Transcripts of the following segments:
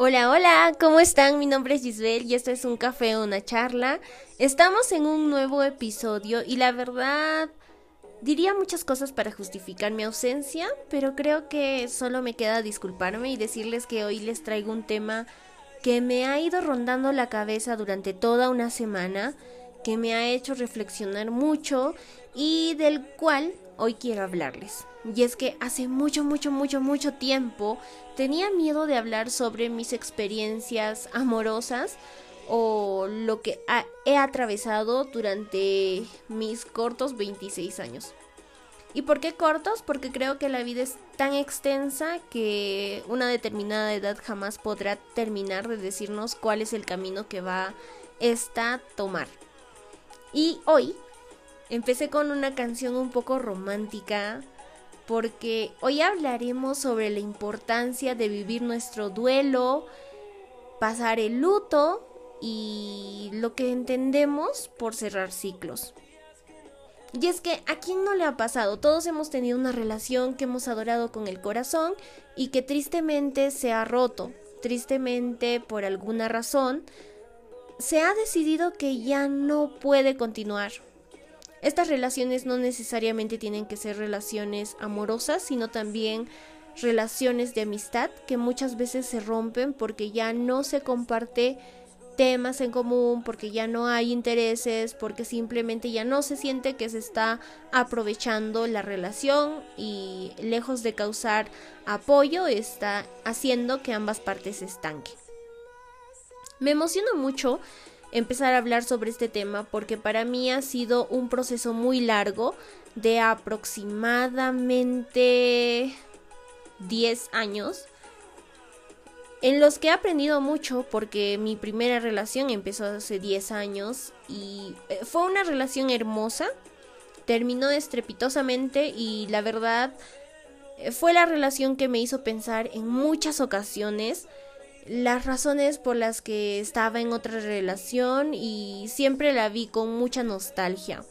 Hola, hola, ¿cómo están? Mi nombre es Gisbel y esto es un café, una charla. Estamos en un nuevo episodio y la verdad diría muchas cosas para justificar mi ausencia, pero creo que solo me queda disculparme y decirles que hoy les traigo un tema que me ha ido rondando la cabeza durante toda una semana, que me ha hecho reflexionar mucho y del cual hoy quiero hablarles. Y es que hace mucho, mucho, mucho, mucho tiempo tenía miedo de hablar sobre mis experiencias amorosas o lo que he atravesado durante mis cortos 26 años. ¿Y por qué cortos? Porque creo que la vida es tan extensa que una determinada edad jamás podrá terminar de decirnos cuál es el camino que va esta tomar. Y hoy empecé con una canción un poco romántica porque hoy hablaremos sobre la importancia de vivir nuestro duelo, pasar el luto y lo que entendemos por cerrar ciclos. Y es que a quién no le ha pasado, todos hemos tenido una relación que hemos adorado con el corazón y que tristemente se ha roto, tristemente por alguna razón se ha decidido que ya no puede continuar estas relaciones no necesariamente tienen que ser relaciones amorosas, sino también relaciones de amistad que muchas veces se rompen porque ya no se comparte temas en común, porque ya no hay intereses, porque simplemente ya no se siente que se está aprovechando la relación y lejos de causar apoyo está haciendo que ambas partes se estanquen. Me emociona mucho empezar a hablar sobre este tema porque para mí ha sido un proceso muy largo de aproximadamente 10 años en los que he aprendido mucho porque mi primera relación empezó hace 10 años y eh, fue una relación hermosa, terminó estrepitosamente y la verdad eh, fue la relación que me hizo pensar en muchas ocasiones las razones por las que estaba en otra relación y siempre la vi con mucha nostalgia.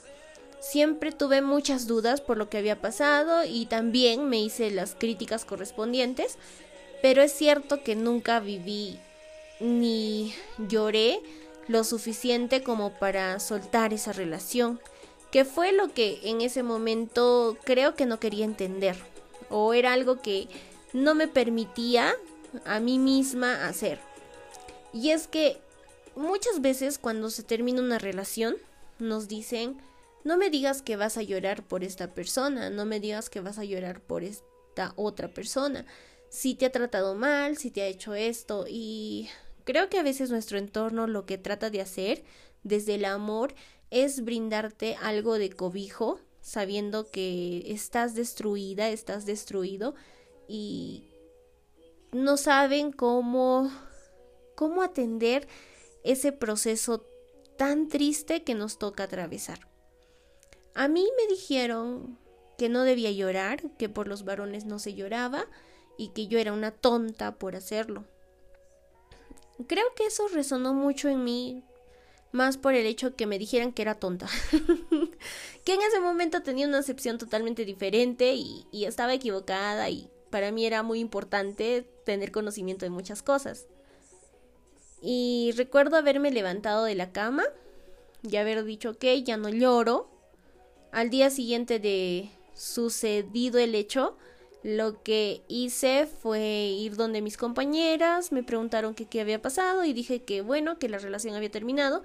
Siempre tuve muchas dudas por lo que había pasado y también me hice las críticas correspondientes, pero es cierto que nunca viví ni lloré lo suficiente como para soltar esa relación, que fue lo que en ese momento creo que no quería entender, o era algo que no me permitía a mí misma hacer. Y es que muchas veces cuando se termina una relación nos dicen, no me digas que vas a llorar por esta persona, no me digas que vas a llorar por esta otra persona, si te ha tratado mal, si te ha hecho esto y creo que a veces nuestro entorno lo que trata de hacer desde el amor es brindarte algo de cobijo, sabiendo que estás destruida, estás destruido y no saben cómo, cómo atender ese proceso tan triste que nos toca atravesar. A mí me dijeron que no debía llorar, que por los varones no se lloraba y que yo era una tonta por hacerlo. Creo que eso resonó mucho en mí, más por el hecho que me dijeran que era tonta. que en ese momento tenía una acepción totalmente diferente y, y estaba equivocada y para mí era muy importante tener conocimiento de muchas cosas. Y recuerdo haberme levantado de la cama y haber dicho, ok, ya no lloro. Al día siguiente de sucedido el hecho, lo que hice fue ir donde mis compañeras, me preguntaron qué había pasado y dije que bueno, que la relación había terminado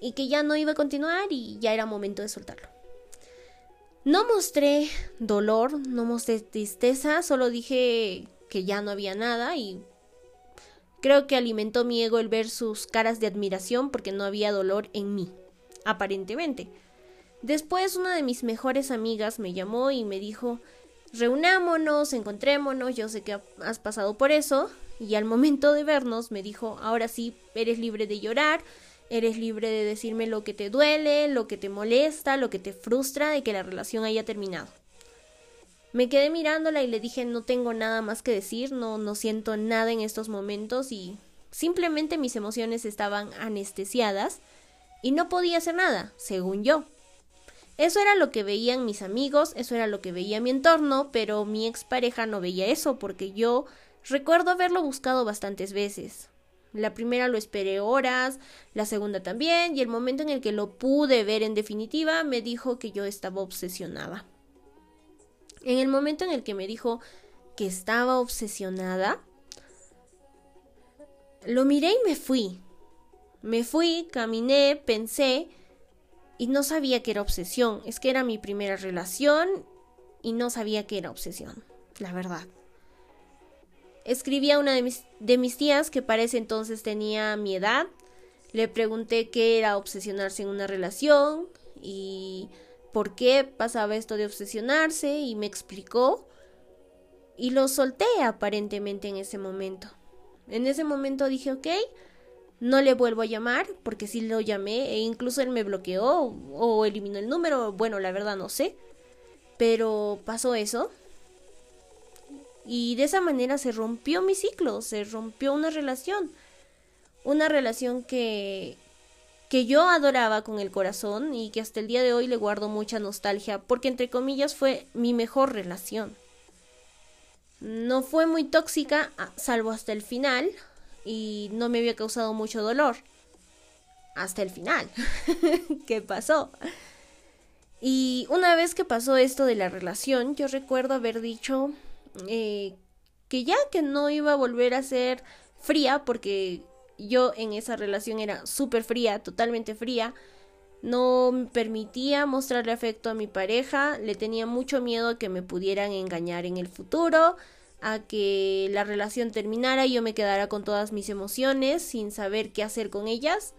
y que ya no iba a continuar y ya era momento de soltarlo. No mostré dolor, no mostré tristeza, solo dije que ya no había nada y creo que alimentó mi ego el ver sus caras de admiración porque no había dolor en mí, aparentemente. Después una de mis mejores amigas me llamó y me dijo, reunámonos, encontrémonos, yo sé que has pasado por eso, y al momento de vernos me dijo, ahora sí, eres libre de llorar, Eres libre de decirme lo que te duele, lo que te molesta, lo que te frustra de que la relación haya terminado. Me quedé mirándola y le dije no tengo nada más que decir, no, no siento nada en estos momentos y simplemente mis emociones estaban anestesiadas y no podía hacer nada, según yo. Eso era lo que veían mis amigos, eso era lo que veía mi entorno, pero mi expareja no veía eso porque yo Recuerdo haberlo buscado bastantes veces. La primera lo esperé horas, la segunda también, y el momento en el que lo pude ver en definitiva me dijo que yo estaba obsesionada. En el momento en el que me dijo que estaba obsesionada, lo miré y me fui. Me fui, caminé, pensé y no sabía que era obsesión. Es que era mi primera relación y no sabía que era obsesión, la verdad. Escribí a una de mis, de mis tías que para ese entonces tenía mi edad. Le pregunté qué era obsesionarse en una relación y por qué pasaba esto de obsesionarse y me explicó y lo solté aparentemente en ese momento. En ese momento dije, ok, no le vuelvo a llamar porque sí lo llamé e incluso él me bloqueó o eliminó el número, bueno, la verdad no sé. Pero pasó eso. Y de esa manera se rompió mi ciclo, se rompió una relación. Una relación que que yo adoraba con el corazón y que hasta el día de hoy le guardo mucha nostalgia porque entre comillas fue mi mejor relación. No fue muy tóxica, salvo hasta el final, y no me había causado mucho dolor. Hasta el final. ¿Qué pasó? Y una vez que pasó esto de la relación, yo recuerdo haber dicho eh, que ya que no iba a volver a ser fría, porque yo en esa relación era súper fría, totalmente fría, no me permitía mostrarle afecto a mi pareja, le tenía mucho miedo a que me pudieran engañar en el futuro, a que la relación terminara y yo me quedara con todas mis emociones sin saber qué hacer con ellas.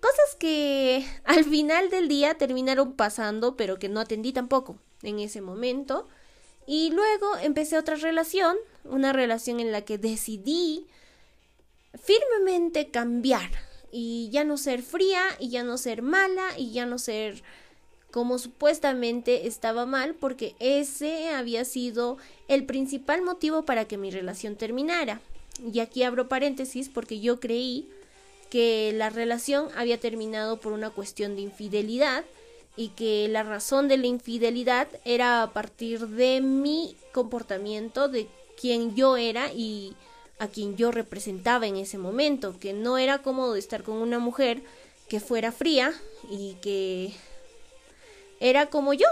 Cosas que al final del día terminaron pasando, pero que no atendí tampoco en ese momento. Y luego empecé otra relación, una relación en la que decidí firmemente cambiar y ya no ser fría y ya no ser mala y ya no ser como supuestamente estaba mal porque ese había sido el principal motivo para que mi relación terminara. Y aquí abro paréntesis porque yo creí que la relación había terminado por una cuestión de infidelidad y que la razón de la infidelidad era a partir de mi comportamiento, de quien yo era y a quien yo representaba en ese momento, que no era cómodo estar con una mujer que fuera fría y que era como yo.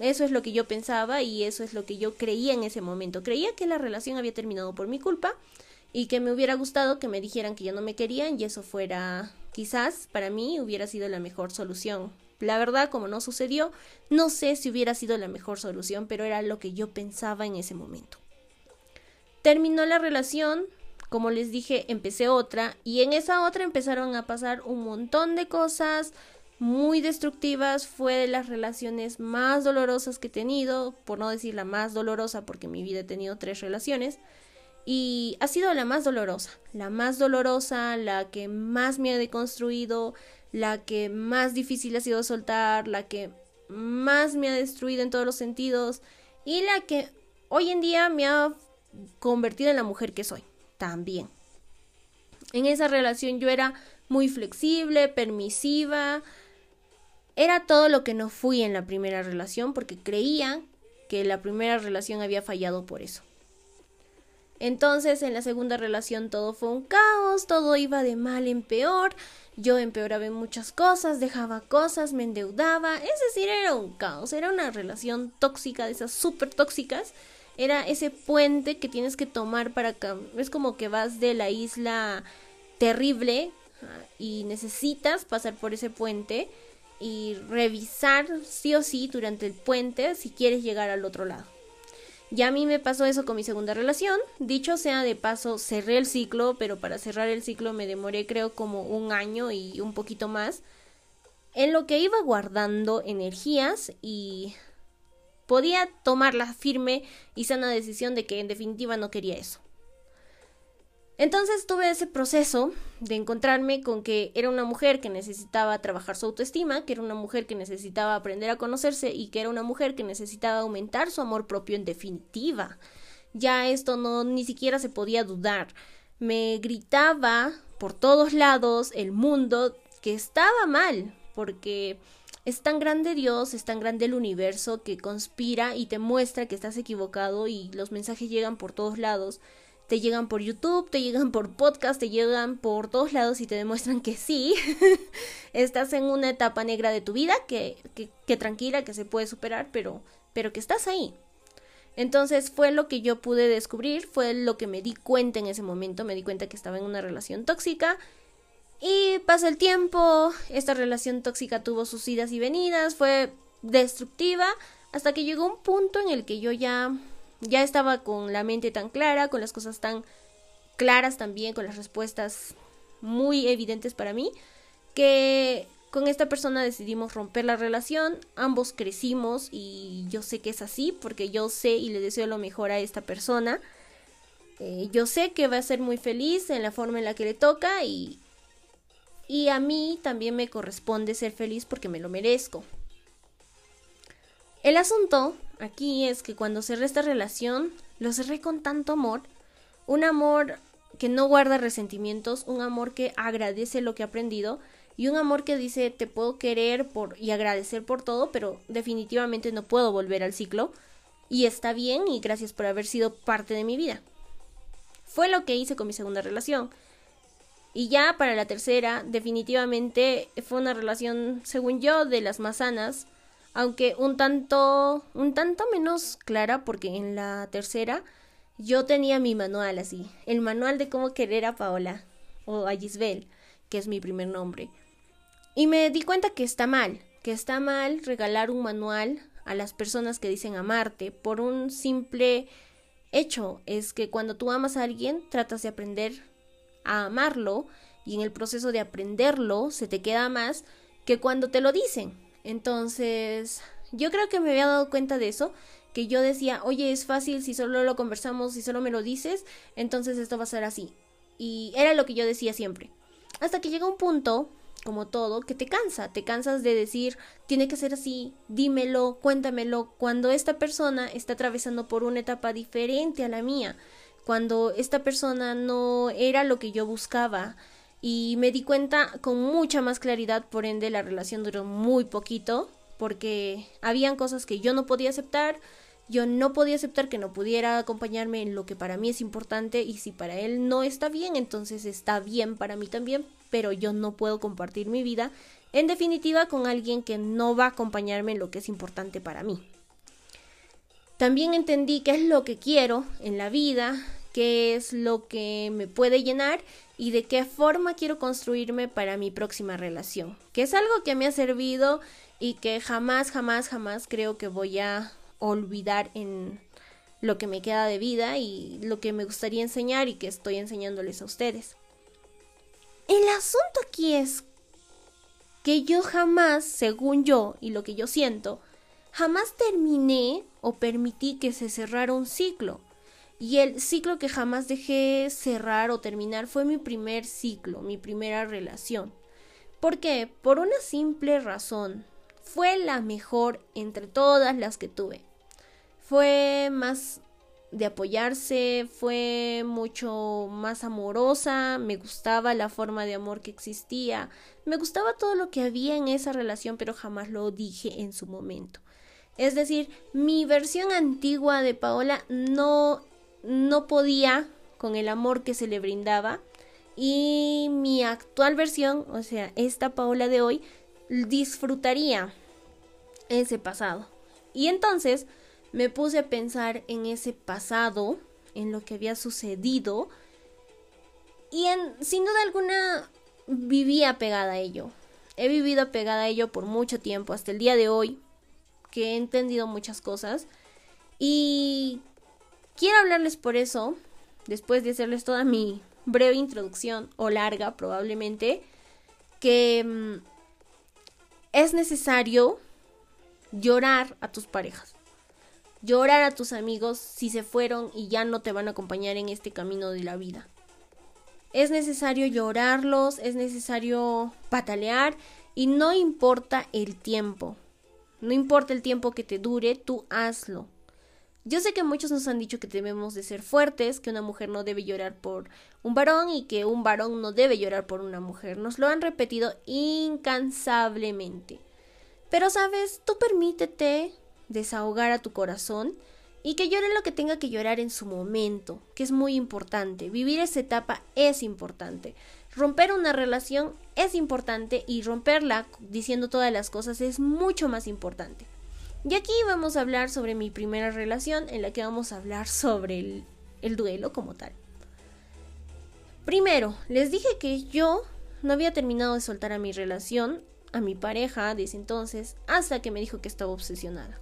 Eso es lo que yo pensaba y eso es lo que yo creía en ese momento. Creía que la relación había terminado por mi culpa y que me hubiera gustado que me dijeran que ya no me querían y eso fuera quizás para mí hubiera sido la mejor solución. La verdad, como no sucedió, no sé si hubiera sido la mejor solución, pero era lo que yo pensaba en ese momento. Terminó la relación, como les dije, empecé otra y en esa otra empezaron a pasar un montón de cosas, muy destructivas, fue de las relaciones más dolorosas que he tenido, por no decir la más dolorosa, porque en mi vida he tenido tres relaciones, y ha sido la más dolorosa, la más dolorosa, la que más me ha deconstruido, la que más difícil ha sido soltar, la que más me ha destruido en todos los sentidos y la que hoy en día me ha convertido en la mujer que soy, también. En esa relación yo era muy flexible, permisiva, era todo lo que no fui en la primera relación porque creía que la primera relación había fallado por eso. Entonces en la segunda relación todo fue un caos, todo iba de mal en peor, yo empeoraba en muchas cosas, dejaba cosas, me endeudaba, es decir, era un caos, era una relación tóxica, de esas súper tóxicas, era ese puente que tienes que tomar para... Es como que vas de la isla terrible ah, y necesitas pasar por ese puente y revisar sí o sí durante el puente si quieres llegar al otro lado. Ya a mí me pasó eso con mi segunda relación. Dicho sea de paso, cerré el ciclo, pero para cerrar el ciclo me demoré creo como un año y un poquito más. En lo que iba guardando energías y podía tomar la firme y sana decisión de que en definitiva no quería eso. Entonces tuve ese proceso de encontrarme con que era una mujer que necesitaba trabajar su autoestima, que era una mujer que necesitaba aprender a conocerse y que era una mujer que necesitaba aumentar su amor propio en definitiva. Ya esto no ni siquiera se podía dudar. Me gritaba por todos lados el mundo que estaba mal, porque es tan grande Dios, es tan grande el universo que conspira y te muestra que estás equivocado y los mensajes llegan por todos lados. Te llegan por YouTube, te llegan por podcast, te llegan por todos lados y te demuestran que sí, estás en una etapa negra de tu vida, que, que, tranquila, que se puede superar, pero, pero que estás ahí. Entonces fue lo que yo pude descubrir, fue lo que me di cuenta en ese momento, me di cuenta que estaba en una relación tóxica y pasó el tiempo, esta relación tóxica tuvo sus idas y venidas, fue destructiva, hasta que llegó un punto en el que yo ya, ya estaba con la mente tan clara, con las cosas tan claras también, con las respuestas muy evidentes para mí, que con esta persona decidimos romper la relación, ambos crecimos y yo sé que es así porque yo sé y le deseo lo mejor a esta persona. Eh, yo sé que va a ser muy feliz en la forma en la que le toca y, y a mí también me corresponde ser feliz porque me lo merezco. El asunto aquí es que cuando cerré esta relación, lo cerré con tanto amor, un amor que no guarda resentimientos, un amor que agradece lo que ha aprendido y un amor que dice te puedo querer por y agradecer por todo, pero definitivamente no puedo volver al ciclo y está bien y gracias por haber sido parte de mi vida. Fue lo que hice con mi segunda relación. Y ya para la tercera, definitivamente fue una relación, según yo, de las más sanas, aunque un tanto, un tanto menos clara, porque en la tercera yo tenía mi manual así, el manual de cómo querer a Paola, o a Gisbel, que es mi primer nombre. Y me di cuenta que está mal, que está mal regalar un manual a las personas que dicen amarte por un simple hecho, es que cuando tú amas a alguien tratas de aprender a amarlo y en el proceso de aprenderlo se te queda más que cuando te lo dicen. Entonces, yo creo que me había dado cuenta de eso, que yo decía, oye, es fácil si solo lo conversamos, si solo me lo dices, entonces esto va a ser así. Y era lo que yo decía siempre. Hasta que llega un punto, como todo, que te cansa, te cansas de decir, tiene que ser así, dímelo, cuéntamelo, cuando esta persona está atravesando por una etapa diferente a la mía cuando esta persona no era lo que yo buscaba y me di cuenta con mucha más claridad, por ende la relación duró muy poquito porque habían cosas que yo no podía aceptar, yo no podía aceptar que no pudiera acompañarme en lo que para mí es importante y si para él no está bien, entonces está bien para mí también, pero yo no puedo compartir mi vida en definitiva con alguien que no va a acompañarme en lo que es importante para mí. También entendí qué es lo que quiero en la vida, qué es lo que me puede llenar y de qué forma quiero construirme para mi próxima relación, que es algo que me ha servido y que jamás, jamás, jamás creo que voy a olvidar en lo que me queda de vida y lo que me gustaría enseñar y que estoy enseñándoles a ustedes. El asunto aquí es que yo jamás, según yo y lo que yo siento, jamás terminé o permití que se cerrara un ciclo. Y el ciclo que jamás dejé cerrar o terminar fue mi primer ciclo, mi primera relación. ¿Por qué? Por una simple razón. Fue la mejor entre todas las que tuve. Fue más de apoyarse, fue mucho más amorosa, me gustaba la forma de amor que existía, me gustaba todo lo que había en esa relación, pero jamás lo dije en su momento. Es decir, mi versión antigua de Paola no, no podía con el amor que se le brindaba y mi actual versión, o sea, esta Paola de hoy, disfrutaría ese pasado. Y entonces me puse a pensar en ese pasado, en lo que había sucedido y en, sin duda alguna vivía pegada a ello. He vivido pegada a ello por mucho tiempo, hasta el día de hoy que he entendido muchas cosas y quiero hablarles por eso, después de hacerles toda mi breve introducción o larga probablemente, que mm, es necesario llorar a tus parejas. Llorar a tus amigos si se fueron y ya no te van a acompañar en este camino de la vida. Es necesario llorarlos, es necesario patalear y no importa el tiempo. No importa el tiempo que te dure, tú hazlo. Yo sé que muchos nos han dicho que debemos de ser fuertes, que una mujer no debe llorar por un varón y que un varón no debe llorar por una mujer. Nos lo han repetido incansablemente. Pero sabes, tú permítete desahogar a tu corazón y que llore lo que tenga que llorar en su momento, que es muy importante. Vivir esa etapa es importante. Romper una relación es importante y romperla diciendo todas las cosas es mucho más importante. Y aquí vamos a hablar sobre mi primera relación en la que vamos a hablar sobre el, el duelo como tal. Primero, les dije que yo no había terminado de soltar a mi relación, a mi pareja desde entonces, hasta que me dijo que estaba obsesionada.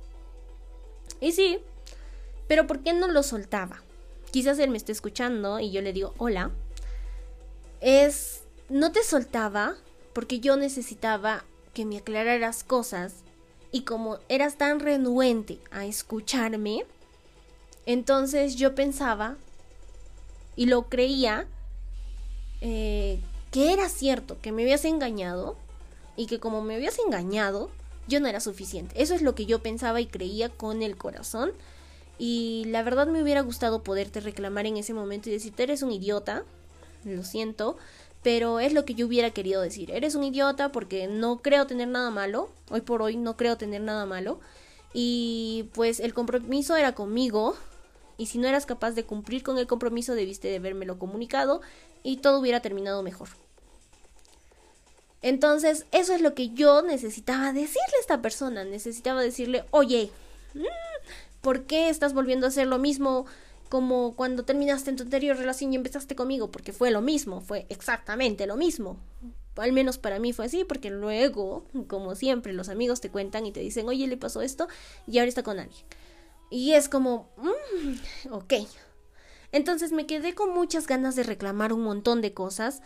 Y sí, pero ¿por qué no lo soltaba? Quizás él me esté escuchando y yo le digo hola. Es, no te soltaba porque yo necesitaba que me aclararas cosas y como eras tan renuente a escucharme, entonces yo pensaba y lo creía eh, que era cierto, que me habías engañado y que como me habías engañado, yo no era suficiente. Eso es lo que yo pensaba y creía con el corazón. Y la verdad me hubiera gustado poderte reclamar en ese momento y decirte eres un idiota, lo siento, pero es lo que yo hubiera querido decir. Eres un idiota porque no creo tener nada malo, hoy por hoy no creo tener nada malo. Y pues el compromiso era conmigo, y si no eras capaz de cumplir con el compromiso debiste de habérmelo comunicado y todo hubiera terminado mejor. Entonces, eso es lo que yo necesitaba decirle a esta persona. Necesitaba decirle, oye, mm, ¿por qué estás volviendo a hacer lo mismo como cuando terminaste en tu anterior relación y empezaste conmigo? Porque fue lo mismo, fue exactamente lo mismo. Al menos para mí fue así, porque luego, como siempre, los amigos te cuentan y te dicen, oye, le pasó esto y ahora está con alguien. Y es como, mm, ok, entonces me quedé con muchas ganas de reclamar un montón de cosas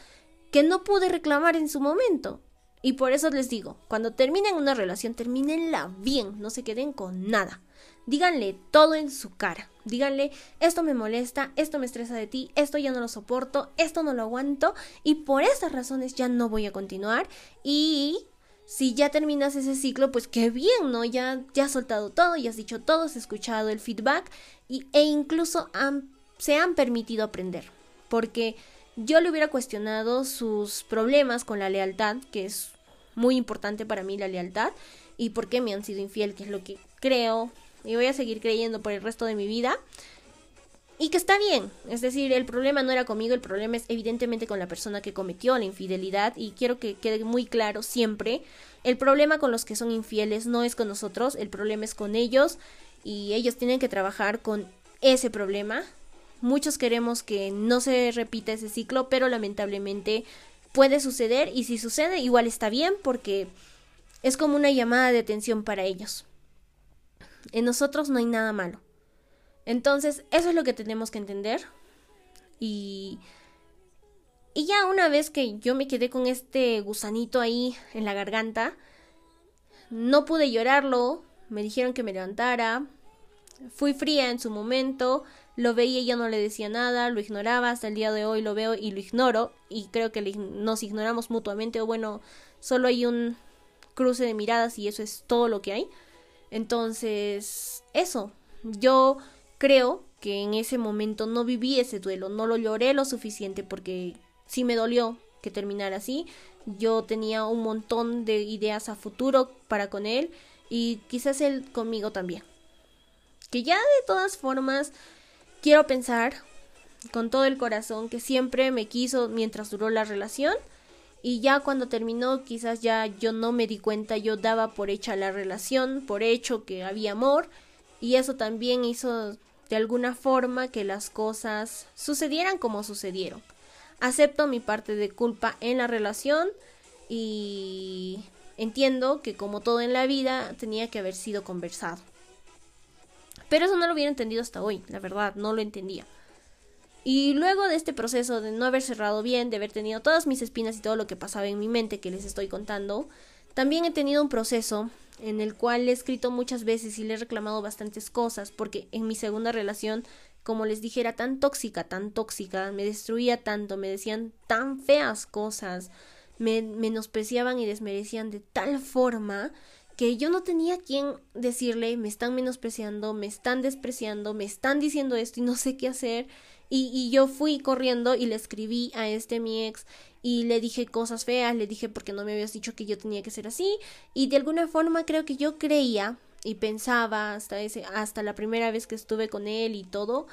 que no pude reclamar en su momento. Y por eso les digo, cuando terminen una relación, termínenla bien, no se queden con nada. Díganle todo en su cara. Díganle, esto me molesta, esto me estresa de ti, esto ya no lo soporto, esto no lo aguanto y por esas razones ya no voy a continuar. Y si ya terminas ese ciclo, pues qué bien, ¿no? Ya, ya has soltado todo, ya has dicho todo, has escuchado el feedback y, e incluso se han permitido aprender. Porque yo le hubiera cuestionado sus problemas con la lealtad, que es muy importante para mí la lealtad, y por qué me han sido infiel, que es lo que creo y voy a seguir creyendo por el resto de mi vida. Y que está bien, es decir, el problema no era conmigo, el problema es evidentemente con la persona que cometió la infidelidad y quiero que quede muy claro siempre, el problema con los que son infieles no es con nosotros, el problema es con ellos y ellos tienen que trabajar con ese problema Muchos queremos que no se repita ese ciclo, pero lamentablemente puede suceder y si sucede igual está bien porque es como una llamada de atención para ellos. En nosotros no hay nada malo. Entonces, eso es lo que tenemos que entender. Y y ya una vez que yo me quedé con este gusanito ahí en la garganta, no pude llorarlo, me dijeron que me levantara, fui fría en su momento, lo veía y ya no le decía nada, lo ignoraba, hasta el día de hoy lo veo y lo ignoro y creo que nos ignoramos mutuamente o bueno, solo hay un cruce de miradas y eso es todo lo que hay. Entonces, eso, yo creo que en ese momento no viví ese duelo, no lo lloré lo suficiente porque sí me dolió que terminara así. Yo tenía un montón de ideas a futuro para con él y quizás él conmigo también. Que ya de todas formas quiero pensar con todo el corazón que siempre me quiso mientras duró la relación y ya cuando terminó quizás ya yo no me di cuenta, yo daba por hecha la relación, por hecho que había amor y eso también hizo de alguna forma que las cosas sucedieran como sucedieron. Acepto mi parte de culpa en la relación y entiendo que como todo en la vida tenía que haber sido conversado. Pero eso no lo hubiera entendido hasta hoy, la verdad, no lo entendía. Y luego de este proceso de no haber cerrado bien, de haber tenido todas mis espinas y todo lo que pasaba en mi mente que les estoy contando, también he tenido un proceso en el cual he escrito muchas veces y le he reclamado bastantes cosas, porque en mi segunda relación, como les dije, era tan tóxica, tan tóxica, me destruía tanto, me decían tan feas cosas, me menospreciaban y desmerecían de tal forma que yo no tenía quien decirle, me están menospreciando, me están despreciando, me están diciendo esto y no sé qué hacer. Y, y, yo fui corriendo y le escribí a este mi ex y le dije cosas feas, le dije porque no me habías dicho que yo tenía que ser así y de alguna forma creo que yo creía y pensaba hasta ese hasta la primera vez que estuve con él y todo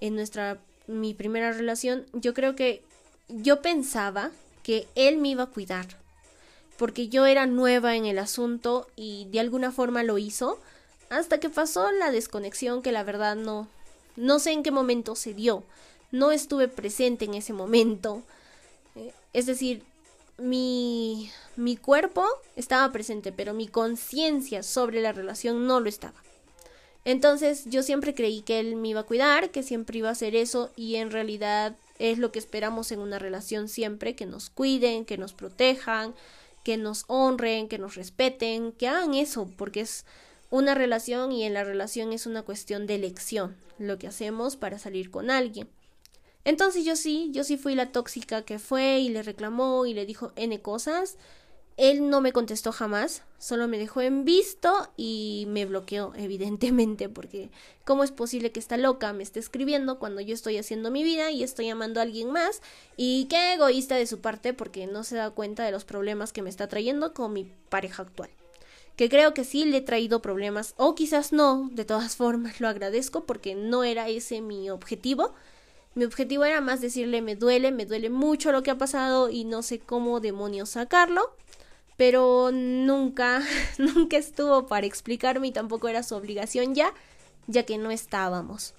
en nuestra mi primera relación, yo creo que yo pensaba que él me iba a cuidar porque yo era nueva en el asunto y de alguna forma lo hizo hasta que pasó la desconexión que la verdad no no sé en qué momento se dio. No estuve presente en ese momento. Eh, es decir mi mi cuerpo estaba presente pero mi conciencia sobre la relación no lo estaba. Entonces yo siempre creí que él me iba a cuidar que siempre iba a hacer eso y en realidad es lo que esperamos en una relación siempre que nos cuiden que nos protejan que nos honren, que nos respeten, que hagan eso, porque es una relación y en la relación es una cuestión de elección, lo que hacemos para salir con alguien. Entonces yo sí, yo sí fui la tóxica que fue y le reclamó y le dijo N cosas él no me contestó jamás, solo me dejó en visto y me bloqueó, evidentemente, porque ¿cómo es posible que esta loca me esté escribiendo cuando yo estoy haciendo mi vida y estoy amando a alguien más? Y qué egoísta de su parte porque no se da cuenta de los problemas que me está trayendo con mi pareja actual. Que creo que sí le he traído problemas, o quizás no, de todas formas lo agradezco porque no era ese mi objetivo. Mi objetivo era más decirle me duele, me duele mucho lo que ha pasado y no sé cómo demonios sacarlo pero nunca, nunca estuvo para explicarme y tampoco era su obligación ya, ya que no estábamos.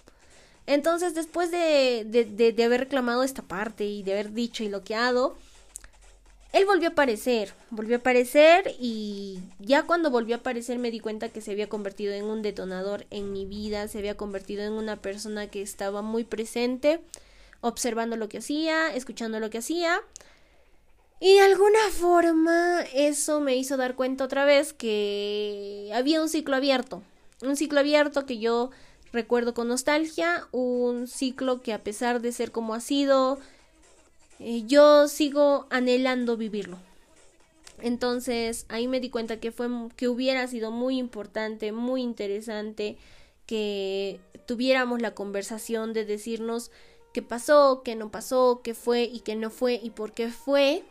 Entonces, después de, de, de, haber reclamado esta parte y de haber dicho y bloqueado, él volvió a aparecer, volvió a aparecer y ya cuando volvió a aparecer me di cuenta que se había convertido en un detonador en mi vida, se había convertido en una persona que estaba muy presente, observando lo que hacía, escuchando lo que hacía y de alguna forma eso me hizo dar cuenta otra vez que había un ciclo abierto. Un ciclo abierto que yo recuerdo con nostalgia, un ciclo que a pesar de ser como ha sido, eh, yo sigo anhelando vivirlo. Entonces ahí me di cuenta que fue que hubiera sido muy importante, muy interesante que tuviéramos la conversación de decirnos qué pasó, qué no pasó, qué fue y qué no fue y por qué fue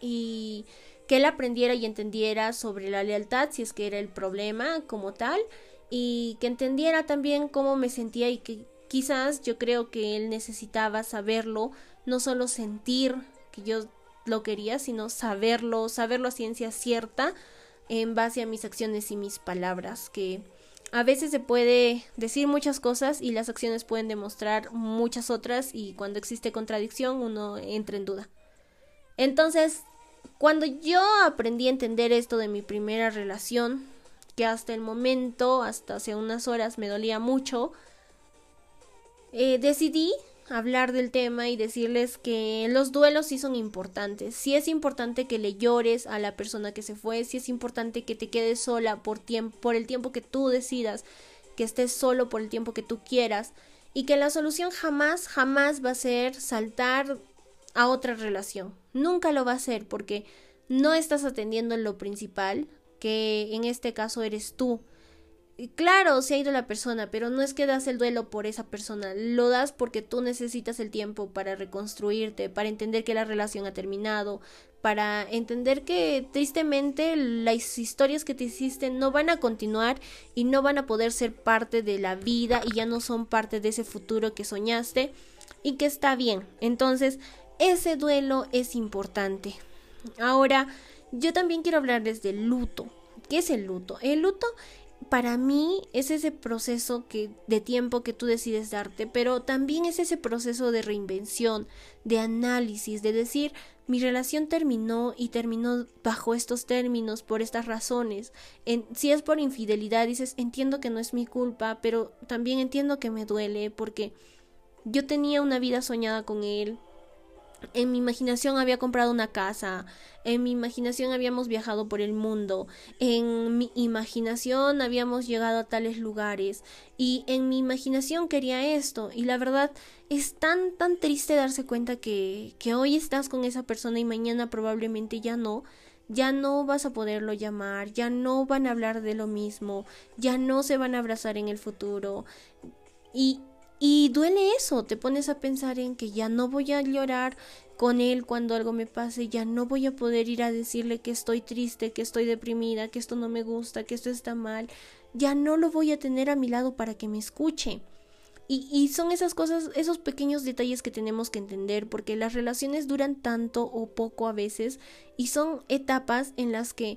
y que él aprendiera y entendiera sobre la lealtad si es que era el problema como tal y que entendiera también cómo me sentía y que quizás yo creo que él necesitaba saberlo, no solo sentir que yo lo quería, sino saberlo, saberlo a ciencia cierta en base a mis acciones y mis palabras, que a veces se puede decir muchas cosas y las acciones pueden demostrar muchas otras y cuando existe contradicción uno entra en duda. Entonces, cuando yo aprendí a entender esto de mi primera relación, que hasta el momento, hasta hace unas horas me dolía mucho, eh, decidí hablar del tema y decirles que los duelos sí son importantes. Sí es importante que le llores a la persona que se fue, sí es importante que te quedes sola por, por el tiempo que tú decidas, que estés solo por el tiempo que tú quieras y que la solución jamás, jamás va a ser saltar a otra relación. Nunca lo va a hacer porque no estás atendiendo en lo principal, que en este caso eres tú. Claro, se ha ido la persona, pero no es que das el duelo por esa persona, lo das porque tú necesitas el tiempo para reconstruirte, para entender que la relación ha terminado, para entender que tristemente las historias que te hiciste no van a continuar y no van a poder ser parte de la vida y ya no son parte de ese futuro que soñaste y que está bien. Entonces, ese duelo es importante. Ahora, yo también quiero hablarles del luto. ¿Qué es el luto? El luto para mí es ese proceso que de tiempo que tú decides darte, pero también es ese proceso de reinvención, de análisis, de decir, mi relación terminó y terminó bajo estos términos, por estas razones. Si es por infidelidad, dices, entiendo que no es mi culpa, pero también entiendo que me duele porque yo tenía una vida soñada con él, en mi imaginación había comprado una casa, en mi imaginación habíamos viajado por el mundo, en mi imaginación habíamos llegado a tales lugares y en mi imaginación quería esto y la verdad es tan tan triste darse cuenta que, que hoy estás con esa persona y mañana probablemente ya no, ya no vas a poderlo llamar, ya no van a hablar de lo mismo, ya no se van a abrazar en el futuro. Y, y duele eso, te pones a pensar en que ya no voy a llorar con él cuando algo me pase, ya no voy a poder ir a decirle que estoy triste, que estoy deprimida, que esto no me gusta, que esto está mal, ya no lo voy a tener a mi lado para que me escuche. Y, y, son esas cosas, esos pequeños detalles que tenemos que entender, porque las relaciones duran tanto o poco a veces, y son etapas en las que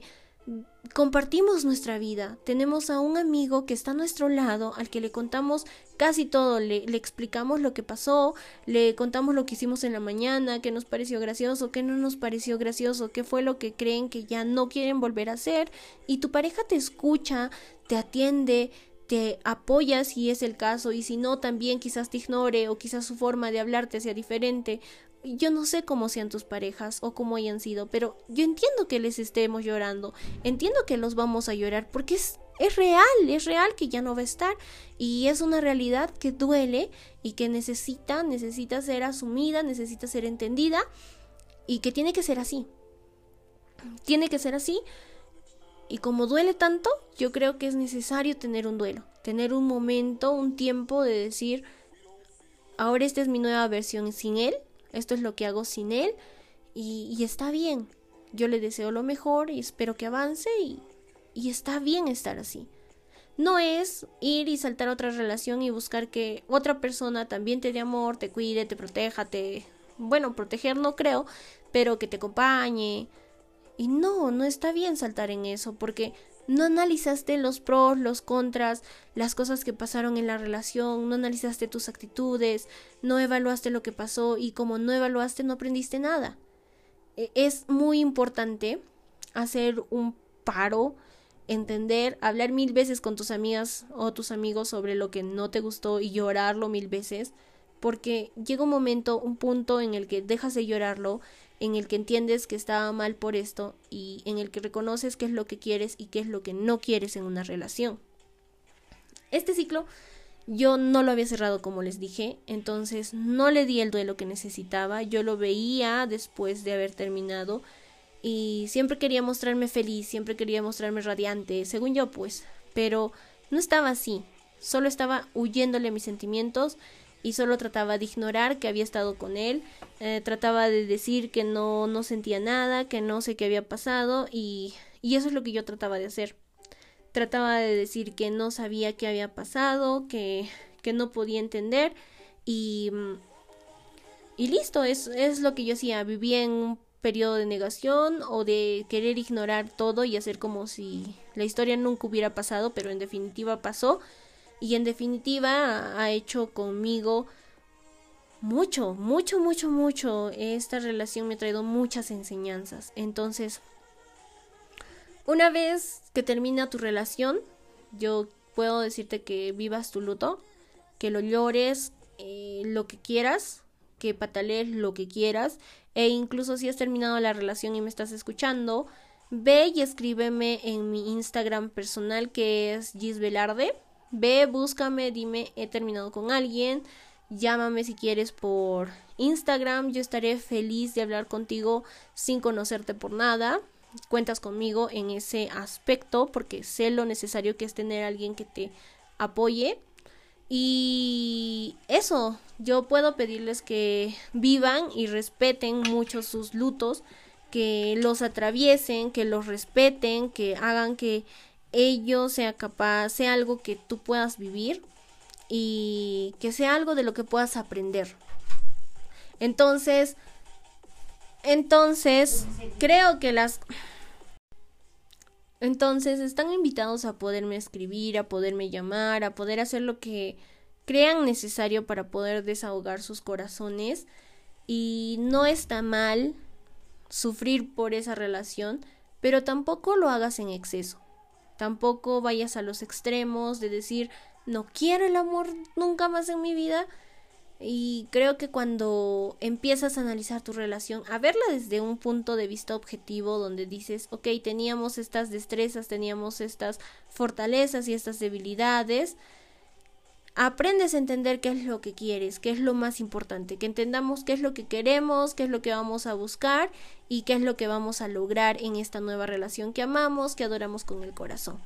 compartimos nuestra vida. Tenemos a un amigo que está a nuestro lado, al que le contamos casi todo, le, explicamos lo que pasó, le contamos lo que hicimos en la mañana, qué nos pareció gracioso, qué no nos pareció gracioso, qué fue lo que creen que ya no quieren volver a hacer, y tu pareja te escucha, te atiende, te apoya si es el caso y si no también quizás te ignore o quizás su forma de hablarte sea diferente. Yo no sé cómo sean tus parejas o cómo hayan sido, pero yo entiendo que les estemos llorando, entiendo que los vamos a llorar porque es, es real, es real que ya no va a estar y es una realidad que duele y que necesita, necesita ser asumida, necesita ser entendida y que tiene que ser así. Tiene que ser así y como duele tanto, yo creo que es necesario tener un duelo, tener un momento, un tiempo de decir, ahora esta es mi nueva versión sin él, esto es lo que hago sin él y, está bien. Yo le deseo lo mejor y espero que avance y, y está bien estar así. No es ir y saltar otra relación y buscar que otra persona también te dé amor, te cuide, te proteja, te... Bueno, proteger no creo, pero que te acompañe, y no, no está bien saltar en eso, porque no analizaste los pros, los contras, las cosas que pasaron en la relación, no analizaste tus actitudes, no evaluaste lo que pasó y como no evaluaste no aprendiste nada. E, es muy importante hacer un paro, entender, hablar mil veces con tus amigas o tus amigos sobre lo que no te gustó y llorarlo mil veces, porque llega un momento, un punto en el que dejas de llorarlo en el que entiendes que estaba mal por esto y en el que reconoces qué es lo que quieres y qué es lo que no quieres en una relación. Este ciclo yo no lo había cerrado como les dije, entonces no le di el duelo que necesitaba, yo lo veía después de haber terminado y siempre quería mostrarme feliz, siempre quería mostrarme radiante, según yo pues, pero no estaba así, solo estaba huyéndole a mis sentimientos y solo trataba de ignorar que había estado con él, eh, trataba de decir que no, no sentía nada, que no sé qué había pasado y, y eso es lo que yo trataba de hacer. Trataba de decir que no sabía qué había pasado, que, que no podía entender y, y listo, es, es lo que yo hacía, vivía en un periodo de negación o de querer ignorar todo y hacer como si la historia nunca hubiera pasado, pero en definitiva pasó y en definitiva ha hecho conmigo mucho, mucho, mucho, mucho. Esta relación me ha traído muchas enseñanzas. Entonces, una vez que termina tu relación, yo puedo decirte que vivas tu luto, que lo llores eh, lo que quieras, que patalees lo que quieras, e incluso si has terminado la relación y me estás escuchando, ve y escríbeme en mi Instagram personal que es Gisbelarde Ve, búscame, dime, he terminado con alguien, llámame si quieres por Instagram, yo estaré feliz de hablar contigo sin conocerte por nada. Cuentas conmigo en ese aspecto porque sé lo necesario que es tener alguien que te apoye. Y eso, yo puedo pedirles que vivan y respeten mucho sus lutos, que los atraviesen, que los respeten, que hagan que ello sea capaz, sea algo que tú puedas vivir y que sea algo de lo que puedas aprender. Entonces, entonces, creo que las... Entonces, están invitados a poderme escribir, a poderme llamar, a poder hacer lo que crean necesario para poder desahogar sus corazones. Y no está mal sufrir por esa relación, pero tampoco lo hagas en exceso. Tampoco vayas a los extremos de decir no quiero el amor nunca más en mi vida. Y creo que cuando empiezas a analizar tu relación, a verla desde un punto de vista objetivo, donde dices, ok, teníamos estas destrezas, teníamos estas fortalezas y estas debilidades, aprendes a entender qué es lo que quieres, qué es lo más importante, que entendamos qué es lo que queremos, qué es lo que vamos a buscar y qué es lo que vamos a lograr en esta nueva relación que amamos, que adoramos con el corazón.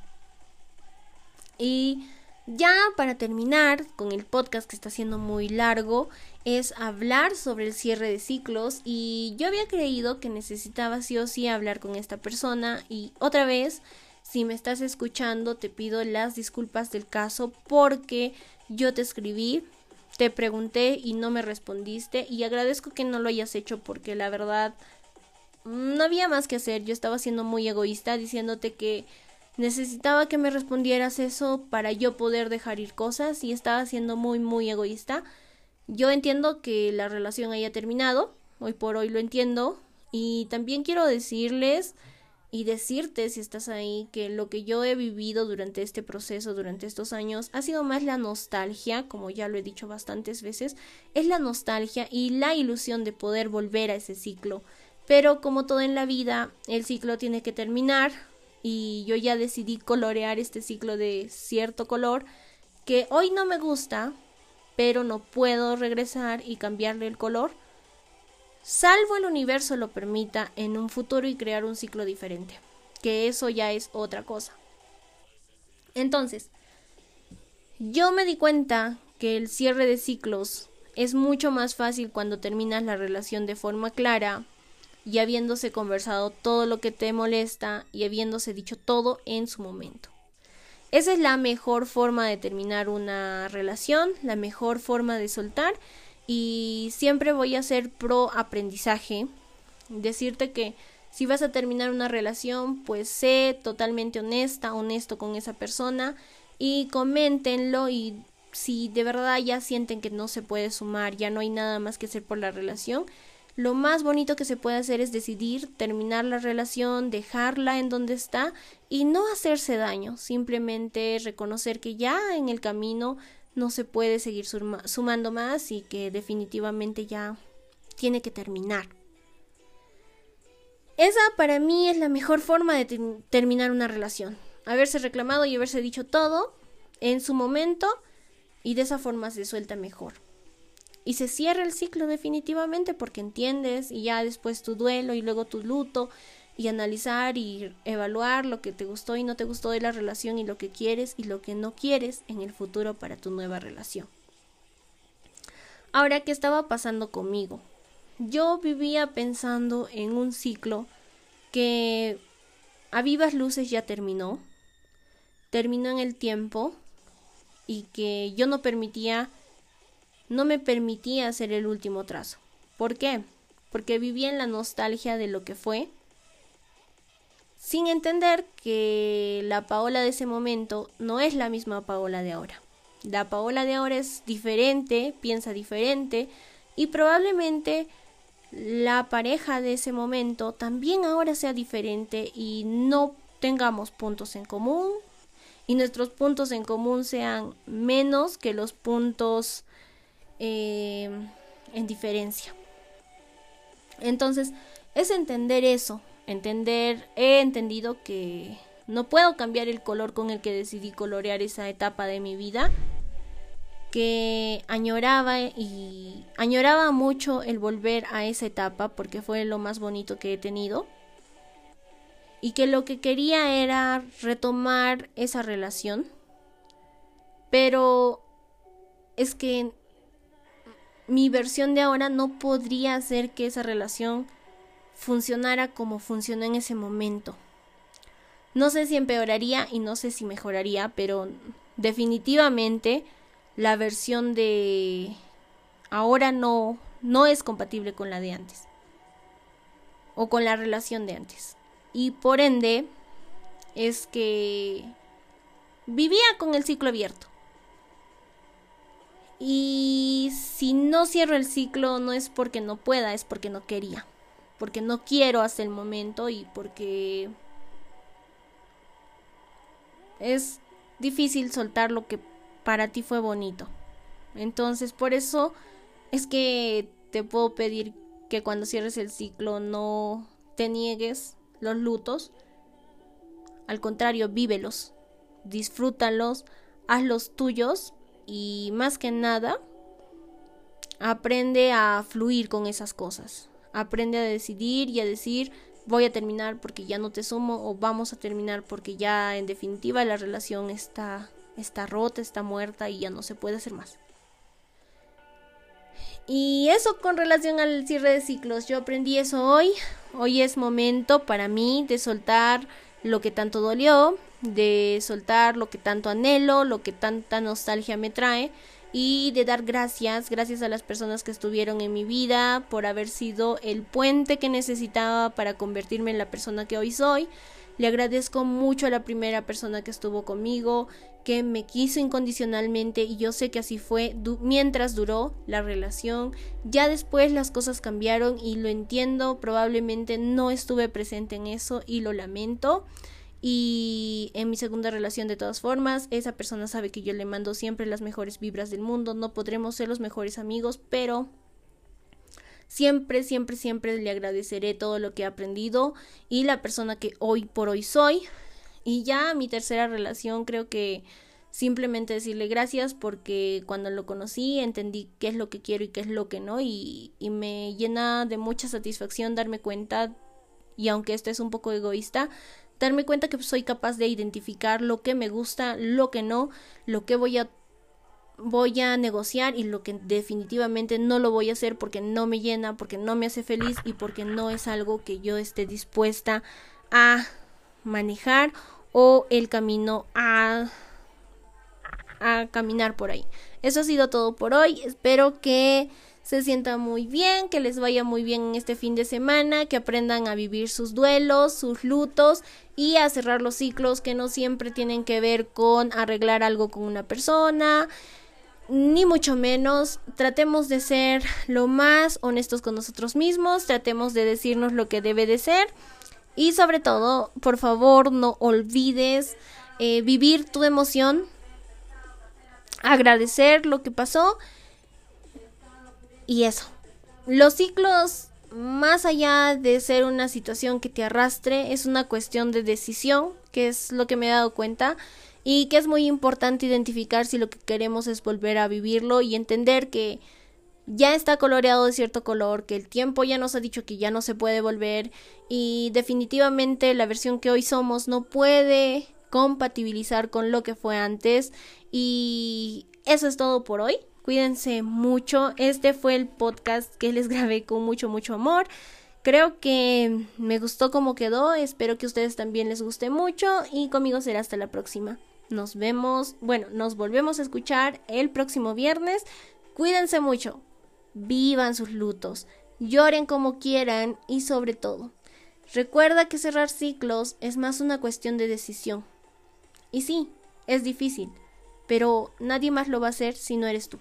Y ya para terminar con el podcast que está siendo muy largo, es hablar sobre el cierre de ciclos y yo había creído que necesitaba sí o sí hablar con esta persona y otra vez, si me estás escuchando, te pido las disculpas del caso porque yo te escribí, te pregunté y no me respondiste y agradezco que no lo hayas hecho porque la verdad no había más que hacer. Yo estaba siendo muy egoísta diciéndote que necesitaba que me respondieras eso para yo poder dejar ir cosas y estaba siendo muy muy egoísta. Yo entiendo que la relación haya terminado, hoy por hoy lo entiendo y también quiero decirles y decirte si estás ahí que lo que yo he vivido durante este proceso, durante estos años, ha sido más la nostalgia, como ya lo he dicho bastantes veces, es la nostalgia y la ilusión de poder volver a ese ciclo. Pero como todo en la vida, el ciclo tiene que terminar y yo ya decidí colorear este ciclo de cierto color que hoy no me gusta, pero no puedo regresar y cambiarle el color salvo el universo lo permita en un futuro y crear un ciclo diferente, que eso ya es otra cosa. Entonces, yo me di cuenta que el cierre de ciclos es mucho más fácil cuando terminas la relación de forma clara y habiéndose conversado todo lo que te molesta y habiéndose dicho todo en su momento. Esa es la mejor forma de terminar una relación, la mejor forma de soltar y siempre voy a ser pro aprendizaje. Decirte que si vas a terminar una relación, pues sé totalmente honesta, honesto con esa persona y coméntenlo y si de verdad ya sienten que no se puede sumar, ya no hay nada más que hacer por la relación, lo más bonito que se puede hacer es decidir terminar la relación, dejarla en donde está y no hacerse daño, simplemente reconocer que ya en el camino no se puede seguir sumando más y que definitivamente ya tiene que terminar. Esa para mí es la mejor forma de terminar una relación. Haberse reclamado y haberse dicho todo en su momento y de esa forma se suelta mejor. Y se cierra el ciclo definitivamente porque entiendes y ya después tu duelo y luego tu luto y analizar y evaluar lo que te gustó y no te gustó de la relación y lo que quieres y lo que no quieres en el futuro para tu nueva relación. Ahora, ¿qué estaba pasando conmigo? Yo vivía pensando en un ciclo que a vivas luces ya terminó, terminó en el tiempo y que yo no permitía, no me permitía hacer el último trazo. ¿Por qué? Porque vivía en la nostalgia de lo que fue, sin entender que la Paola de ese momento no es la misma Paola de ahora. La Paola de ahora es diferente, piensa diferente y probablemente la pareja de ese momento también ahora sea diferente y no tengamos puntos en común y nuestros puntos en común sean menos que los puntos eh, en diferencia. Entonces, es entender eso, entender, he entendido que no puedo cambiar el color con el que decidí colorear esa etapa de mi vida que añoraba y añoraba mucho el volver a esa etapa porque fue lo más bonito que he tenido y que lo que quería era retomar esa relación. Pero es que mi versión de ahora no podría hacer que esa relación funcionara como funcionó en ese momento. No sé si empeoraría y no sé si mejoraría, pero definitivamente la versión de ahora no no es compatible con la de antes o con la relación de antes. Y por ende es que vivía con el ciclo abierto. Y si no cierro el ciclo no es porque no pueda, es porque no quería porque no quiero hasta el momento y porque es difícil soltar lo que para ti fue bonito. Entonces, por eso es que te puedo pedir que cuando cierres el ciclo no te niegues los lutos. Al contrario, vívelos, disfrútalos, hazlos tuyos y más que nada aprende a fluir con esas cosas. Aprende a decidir y a decir voy a terminar porque ya no te sumo o vamos a terminar porque ya en definitiva la relación está está rota, está muerta y ya no se puede hacer más. Y eso con relación al cierre de ciclos, yo aprendí eso hoy. Hoy es momento para mí de soltar lo que tanto dolió, de soltar lo que tanto anhelo, lo que tanta nostalgia me trae y de dar gracias, gracias a las personas que estuvieron en mi vida por haber sido el puente que necesitaba para convertirme en la persona que hoy soy. Le agradezco mucho a la primera persona que estuvo conmigo, que me quiso incondicionalmente y yo sé que así fue mientras duró la relación. Ya después las cosas cambiaron y lo entiendo, probablemente no estuve presente en eso y lo lamento. Y en mi segunda relación de todas formas, esa persona sabe que yo le mando siempre las mejores vibras del mundo, no podremos ser los mejores amigos, pero siempre, siempre, siempre le agradeceré todo lo que he aprendido y la persona que hoy por hoy soy. Y ya mi tercera relación creo que simplemente decirle gracias porque cuando lo conocí entendí qué es lo que quiero y qué es lo que no y, y me llena de mucha satisfacción darme cuenta y aunque esto es un poco egoísta, darme cuenta que soy capaz de identificar lo que me gusta, lo que no, lo que voy a voy a negociar y lo que definitivamente no lo voy a hacer porque no me llena, porque no me hace feliz y porque no es algo que yo esté dispuesta a manejar o el camino a a caminar por ahí. Eso ha sido todo por hoy. Espero que se sienta muy bien, que les vaya muy bien en este fin de semana, que aprendan a vivir sus duelos, sus lutos y a cerrar los ciclos que no siempre tienen que ver con arreglar algo con una persona, ni mucho menos. Tratemos de ser lo más honestos con nosotros mismos, tratemos de decirnos lo que debe de ser y sobre todo, por favor, no olvides eh, vivir tu emoción, agradecer lo que pasó y eso. Los ciclos, más allá de ser una situación que te arrastre, es una cuestión de decisión, que es lo que me he dado cuenta, y que es muy importante identificar si lo que queremos es volver a vivirlo y entender que ya está coloreado de cierto color, que el tiempo ya nos ha dicho que ya no se puede volver y definitivamente la versión que hoy somos no puede compatibilizar con lo que fue antes y eso es todo por hoy. Cuídense mucho. Este fue el podcast que les grabé con mucho, mucho amor. Creo que me gustó como quedó. Espero que a ustedes también les guste mucho. Y conmigo será hasta la próxima. Nos vemos. Bueno, nos volvemos a escuchar el próximo viernes. Cuídense mucho. Vivan sus lutos. Lloren como quieran. Y sobre todo, recuerda que cerrar ciclos es más una cuestión de decisión. Y sí, es difícil. Pero nadie más lo va a hacer si no eres tú.